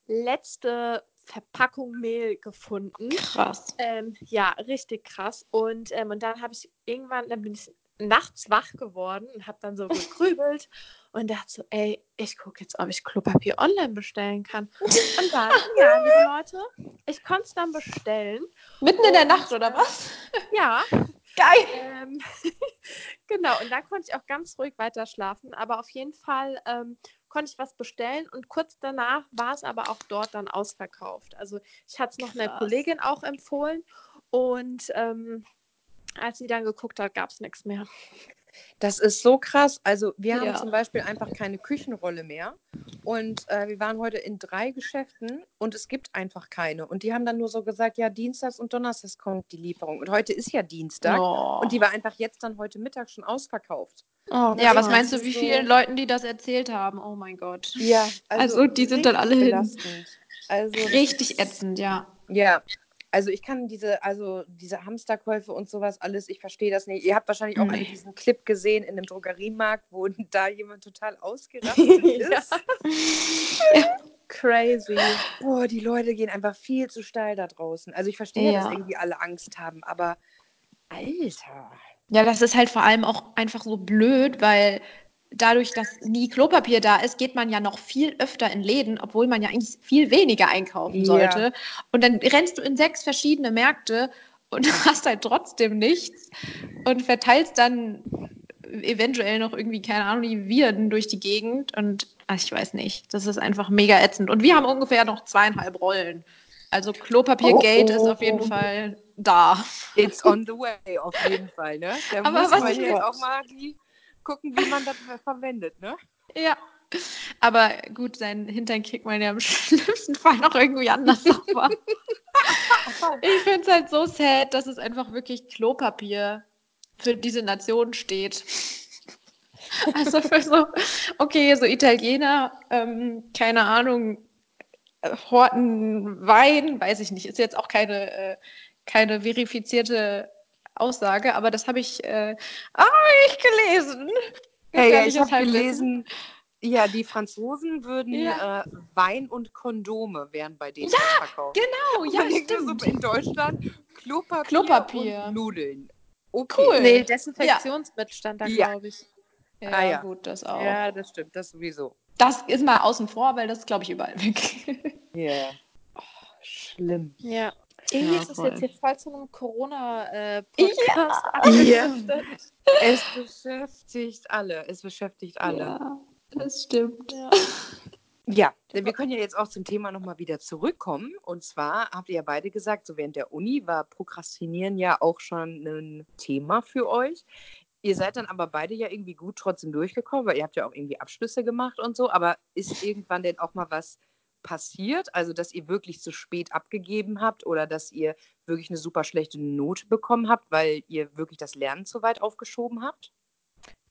letzte Verpackung Mehl gefunden. Krass. Ähm, ja, richtig krass. Und, ähm, und dann habe ich irgendwann, dann bin ich nachts wach geworden und habe dann so [laughs] gegrübelt und dachte so, ey, ich gucke jetzt, ob ich Klopapier online bestellen kann. [laughs] Und dann, ja, liebe Leute, ich konnte es dann bestellen. Mitten in der Nacht, oder was? [laughs] Ja. Geil. Ähm, genau, und dann konnte ich auch ganz ruhig weiter schlafen. Aber auf jeden Fall ähm, konnte ich was bestellen und kurz danach war es aber auch dort dann ausverkauft. Also ich hatte es noch einer Krass. Kollegin auch empfohlen und ähm, als sie dann geguckt hat, gab es nichts mehr. Das ist so krass. Also wir haben Ja. zum Beispiel einfach keine Küchenrolle mehr. Und äh, wir waren heute in drei Geschäften und es gibt einfach keine. Und die haben dann nur so gesagt, ja, Dienstags und Donnerstags kommt die Lieferung. Und heute ist ja Dienstag. Oh. Und die war einfach jetzt dann heute Mittag schon ausverkauft. Oh, ja, was Ja, meinst du, wie so- vielen Leuten die das erzählt haben? Oh mein Gott. Ja, Also, die sind dann alle hin. belastend. Also das Richtig ätzend, ja. Ja, also ich kann diese, also diese Hamsterkäufe und sowas alles, ich verstehe das nicht. Ihr habt wahrscheinlich auch Nee. diesen Clip gesehen in einem Drogeriemarkt, wo [laughs] da jemand total ausgerastet [laughs] Ja. ist. Crazy. Boah, die Leute gehen einfach viel zu steil da draußen. Also ich verstehe, dass Ja. irgendwie alle Angst haben, aber Alter. Ja, das ist halt vor allem auch einfach so blöd, weil dadurch, dass nie Klopapier da ist, geht man ja noch viel öfter in Läden, obwohl man ja eigentlich viel weniger einkaufen Ja. sollte. Und dann rennst du in sechs verschiedene Märkte und [laughs] hast halt trotzdem nichts und verteilst dann eventuell noch irgendwie, keine Ahnung, die Viren durch die Gegend. Und ach, ich weiß nicht, das ist einfach mega ätzend. Und wir haben ungefähr noch zweieinhalb Rollen. Also Klopapiergate Oh, ist oh. auf jeden Fall da. It's on the [laughs] way, auf jeden Fall, ne? Da Aber muss was man ich jetzt auch mal die gucken, wie man das verwendet, ne? Ja. Aber gut, seinen Hintern kriegt man ja im [laughs] schlimmsten Fall noch irgendwie anders sauber. [laughs] ich finde es halt so sad, dass es einfach wirklich Klopapier für diese Nation steht. Also für so, okay, so Italiener, ähm, keine Ahnung, äh, horten Wein, weiß ich nicht, ist jetzt auch keine, äh, keine verifizierte Aussage, aber das habe ich, äh, ah, ich gelesen. Hey, ja, ich habe Halbwissen. gelesen, ja, die Franzosen würden Ja. äh, Wein und Kondome wären bei denen verkauft. Genau, ja, so stimmt. in Deutschland Klopapier, Klopapier. und Nudeln. Okay. Cool. Nee, Desinfektionsmittel stand da, Ja. glaube ich. Ja, Ah, ja. gut, das auch. Ja, das stimmt, das sowieso. Das ist mal außen vor, weil das glaube ich, überall weg. Ja. [laughs] Oh, schlimm. Ja. Irgendwie Ja, ist es voll. jetzt hier voll zu einem Corona-Podcast abgedriftet. Es beschäftigt alle. Es beschäftigt alle. Ja, das stimmt. Ja. Ja, wir können ja jetzt auch zum Thema nochmal wieder zurückkommen. Und zwar habt ihr ja beide gesagt, so während der Uni war Prokrastinieren ja auch schon ein Thema für euch. Ihr seid dann aber beide ja irgendwie gut trotzdem durchgekommen, weil ihr habt ja auch irgendwie Abschlüsse gemacht und so. Aber ist irgendwann denn auch mal was passiert? Also, dass ihr wirklich zu spät abgegeben habt oder dass ihr wirklich eine super schlechte Note bekommen habt, weil ihr wirklich das Lernen zu weit aufgeschoben habt?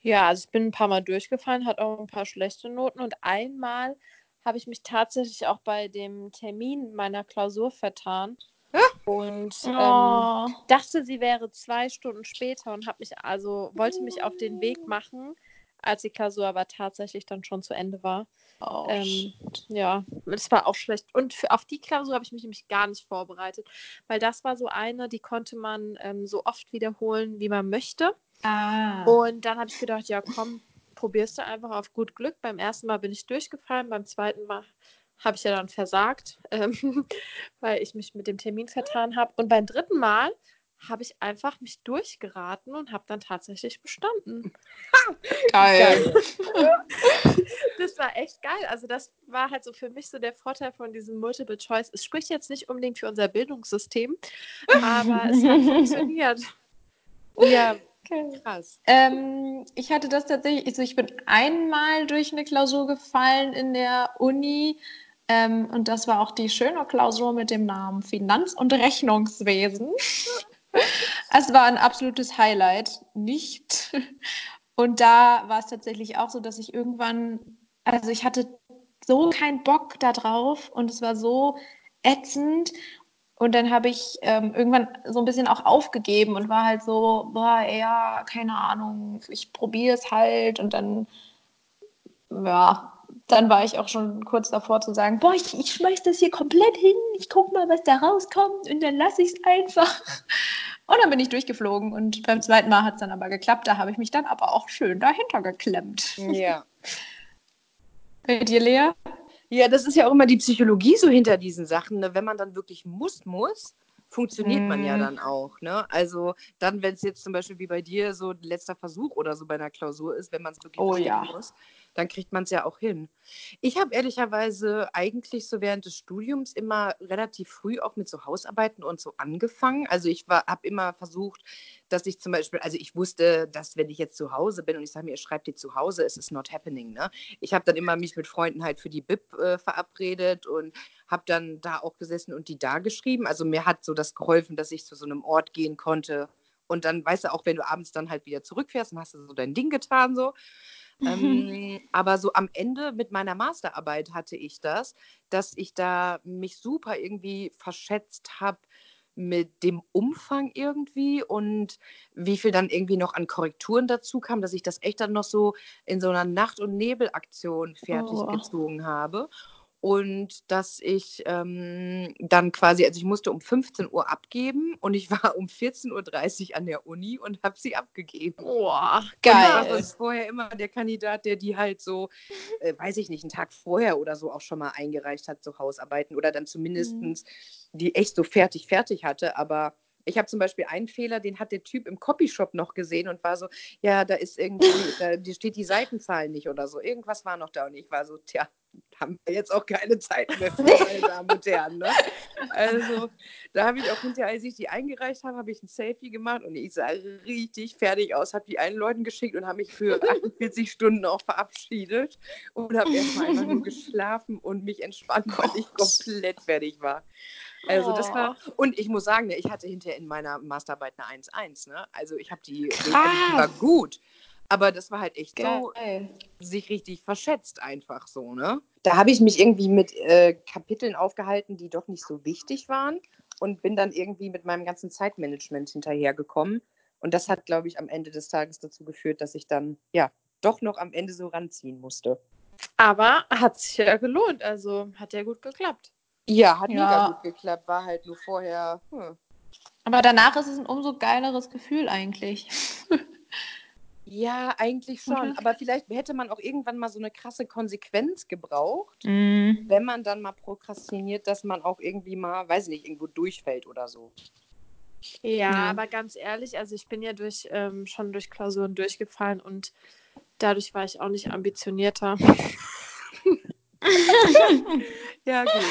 Ja, also ich bin ein paar Mal durchgefallen, hatte auch ein paar schlechte Noten und einmal habe ich mich tatsächlich auch bei dem Termin meiner Klausur vertan und ähm, Oh. dachte, sie wäre zwei Stunden später und habe mich also wollte mich auf den Weg machen, als die Klausur aber tatsächlich dann schon zu Ende war. Oh, Ähm, ja, das war auch schlecht. Und für, auf die Klausur habe ich mich nämlich gar nicht vorbereitet, weil das war so eine, die konnte man ähm, so oft wiederholen, wie man möchte. ah. Und dann habe ich gedacht, ja komm, probierst du einfach auf gut Glück. Beim ersten Mal bin ich durchgefallen, beim zweiten Mal habe ich ja dann versagt, [laughs] ähm, weil ich mich mit dem Termin vertan habe. Und beim dritten Mal habe ich einfach mich durchgeraten und habe dann tatsächlich bestanden. [laughs] Geil. [laughs] Das war echt geil. Also das war halt so für mich so der Vorteil von diesem Multiple Choice. Es spricht jetzt nicht unbedingt für unser Bildungssystem, aber es hat [laughs] funktioniert. Ja, Okay. krass. Ähm, ich hatte das tatsächlich, also ich bin einmal durch eine Klausur gefallen in der Uni ähm, und das war auch die schöne Klausur mit dem Namen Finanz- und Rechnungswesen. Es war ein absolutes Highlight, nicht? Und da war es tatsächlich auch so, dass ich irgendwann, also ich hatte so keinen Bock da drauf und es war so ätzend. Und dann habe ich ähm, irgendwann so ein bisschen auch aufgegeben und war halt so, boah, ja, keine Ahnung, ich probiere es halt. Und dann, ja, dann war ich auch schon kurz davor zu sagen, boah, ich, ich schmeiß das hier komplett hin, ich guck mal, was da rauskommt und dann lasse ich es einfach. [laughs] Und dann bin ich durchgeflogen und beim zweiten Mal hat es dann aber geklappt. Da habe ich mich dann aber auch schön dahinter geklemmt. Ja. [laughs] Bei dir, Lea? Ja, das ist ja auch immer die Psychologie so hinter diesen Sachen. Ne? Wenn man dann wirklich muss, muss, funktioniert man ja Mhm. dann auch. Ne? Also dann, wenn es jetzt zum Beispiel wie bei dir so ein letzter Versuch oder so bei einer Klausur ist, wenn man es wirklich Oh ja. muss, dann kriegt man es ja auch hin. Ich habe ehrlicherweise eigentlich so während des Studiums immer relativ früh auch mit so Hausarbeiten und so angefangen. Also ich habe immer versucht, dass ich zum Beispiel, also ich wusste, dass wenn ich jetzt zu Hause bin und ich sage mir, ihr schreibt die zu Hause, es ist not happening. Ne? Ich habe dann immer mich mit Freunden halt für die BIP äh, verabredet und habe dann da auch gesessen und die da geschrieben. Also mir hat so das geholfen, dass ich zu so einem Ort gehen konnte. Und dann, weißt du, auch wenn du abends dann halt wieder zurückfährst, dann hast du so dein Ding getan so. Ähm, [laughs] aber so am Ende mit meiner Masterarbeit hatte ich das, dass ich da mich super irgendwie verschätzt habe mit dem Umfang irgendwie und wie viel dann irgendwie noch an Korrekturen dazu kam, dass ich das echt dann noch so in so einer Nacht- und Nebelaktion fertig Oh. gezogen habe. Und dass ich ähm, dann quasi, also ich musste um 15 Uhr abgeben und ich [laughs] war um 14.30 Uhr an der Uni und habe sie abgegeben. Boah, Und ich Geil. vorher immer der Kandidat, der die halt so, äh, weiß ich nicht, einen Tag vorher oder so auch schon mal eingereicht hat, so Hausarbeiten oder dann zumindest die echt so fertig, fertig hatte. Aber ich habe zum Beispiel einen Fehler, den hat der Typ im Copyshop noch gesehen und war so, ja, da ist irgendwie, da da steht die Seitenzahl nicht oder so. Irgendwas war noch da und ich war so, tja, haben wir jetzt auch keine Zeit mehr für, meine Damen und Herren. Ne? Also, da habe ich auch hinterher, als ich die eingereicht habe, habe ich ein Selfie gemacht und ich sah richtig fertig aus, habe die allen Leuten geschickt und habe mich für 48 Stunden auch verabschiedet und habe erstmal einfach nur [laughs] geschlafen und mich entspannt, weil ich komplett fertig war. Also das war, und ich muss sagen, ne, ich hatte hinterher in meiner Masterarbeit eine 1-1, ne? Also ich habe die, die war gut. Aber das war halt echt so, Geil. sich richtig verschätzt einfach so, ne? Da habe ich mich irgendwie mit äh, Kapiteln aufgehalten, die doch nicht so wichtig waren und bin dann irgendwie mit meinem ganzen Zeitmanagement hinterhergekommen. Und das hat, glaube ich, am Ende des Tages dazu geführt, dass ich dann, ja, doch noch am Ende so ranziehen musste. aber hat sich ja gelohnt, also hat ja gut geklappt. Ja, hat mega Ja. gut geklappt, war halt nur vorher. Hm. Aber danach ist es ein umso geileres Gefühl eigentlich. [laughs] Ja, eigentlich schon. Aber vielleicht hätte man auch irgendwann mal so eine krasse Konsequenz gebraucht, Mhm. wenn man dann mal prokrastiniert, dass man auch irgendwie mal, weiß ich nicht, irgendwo durchfällt oder so. Ja, Ja. aber ganz ehrlich, also ich bin ja durch, ähm, schon durch Klausuren durchgefallen und dadurch war ich auch nicht ambitionierter. [laughs] [laughs] Ja, gut.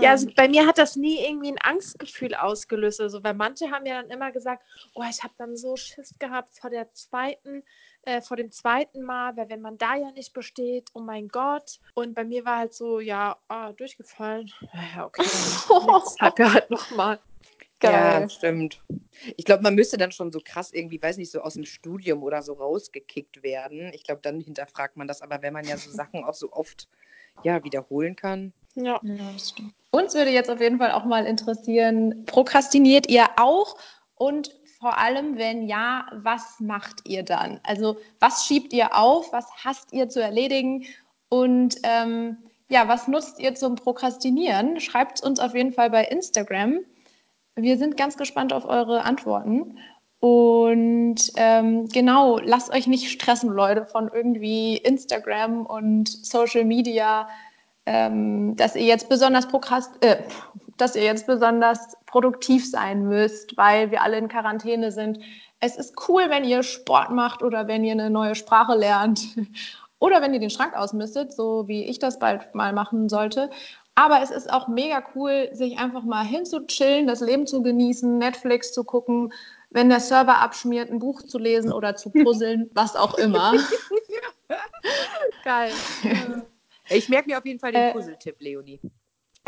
Ja, also bei mir hat das nie irgendwie ein Angstgefühl ausgelöst. Also, weil manche haben ja dann immer gesagt, oh, ich habe dann so Schiss gehabt vor der zweiten, äh, vor dem zweiten Mal, weil wenn man da ja nicht besteht, oh mein Gott. Und bei mir war halt so, ja, ah, durchgefallen. Ja, okay, [laughs] nächstes Tag halt nochmal. Geil. Ja, stimmt. Ich glaube, man müsste dann schon so krass irgendwie, weiß nicht, so aus dem Studium oder so rausgekickt werden. Ich glaube, dann hinterfragt man das. Aber wenn man ja so Sachen auch so oft ja, wiederholen kann. Ja. Das stimmt. Uns würde jetzt auf jeden Fall auch mal interessieren, prokrastiniert ihr auch? Und vor allem, wenn ja, was macht ihr dann? Also was schiebt ihr auf? Was hasst ihr zu erledigen? Und ähm, ja, was nutzt ihr zum Prokrastinieren? Schreibt es uns auf jeden Fall bei Instagram. Wir sind ganz gespannt auf eure Antworten. Und ähm, genau, lasst euch nicht stressen, Leute, von irgendwie Instagram und Social Media ähm, dass ihr jetzt besonders prokrast äh, dass ihr jetzt besonders produktiv sein müsst, weil wir alle in Quarantäne sind. Es ist cool, wenn ihr Sport macht oder wenn ihr eine neue Sprache lernt [laughs] oder wenn ihr den Schrank ausmistet, so wie ich das bald mal machen sollte. Aber es ist auch mega cool, sich einfach mal hinzuchillen, das Leben zu genießen, Netflix zu gucken, wenn der Server abschmiert, ein Buch zu lesen oder zu puzzeln, was auch immer. [laughs] Geil. [laughs] Ich merke mir auf jeden Fall den Äh, Puzzletipp, Leonie.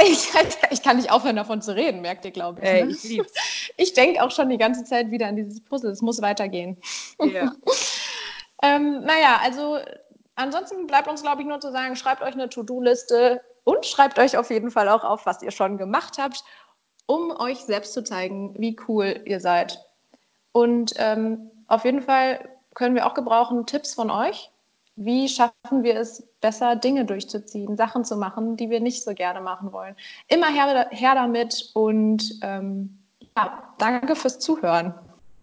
Ich, ich kann nicht aufhören, davon zu reden, merkt ihr, glaube ich. Äh, Ne? ich lieb's. Ich denke auch schon die ganze Zeit wieder an dieses Puzzle. Es muss weitergehen. Ja. [laughs] Ähm, naja, also ansonsten bleibt uns, glaube ich, nur zu sagen, schreibt euch eine To-Do-Liste und schreibt euch auf jeden Fall auch auf, was ihr schon gemacht habt, um euch selbst zu zeigen, wie cool ihr seid. Und ähm, auf jeden Fall können wir auch gebrauchen Tipps von euch. Wie schaffen wir es besser, Dinge durchzuziehen, Sachen zu machen, die wir nicht so gerne machen wollen? Immer her, her damit und ähm, Ja, danke fürs Zuhören.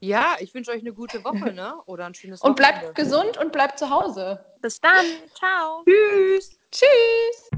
Ja, ich wünsche euch eine gute Woche, ne? Oder ein schönes Und Wochenende. bleibt gesund und bleibt zu Hause. Bis dann. Ciao. Tschüss. Tschüss.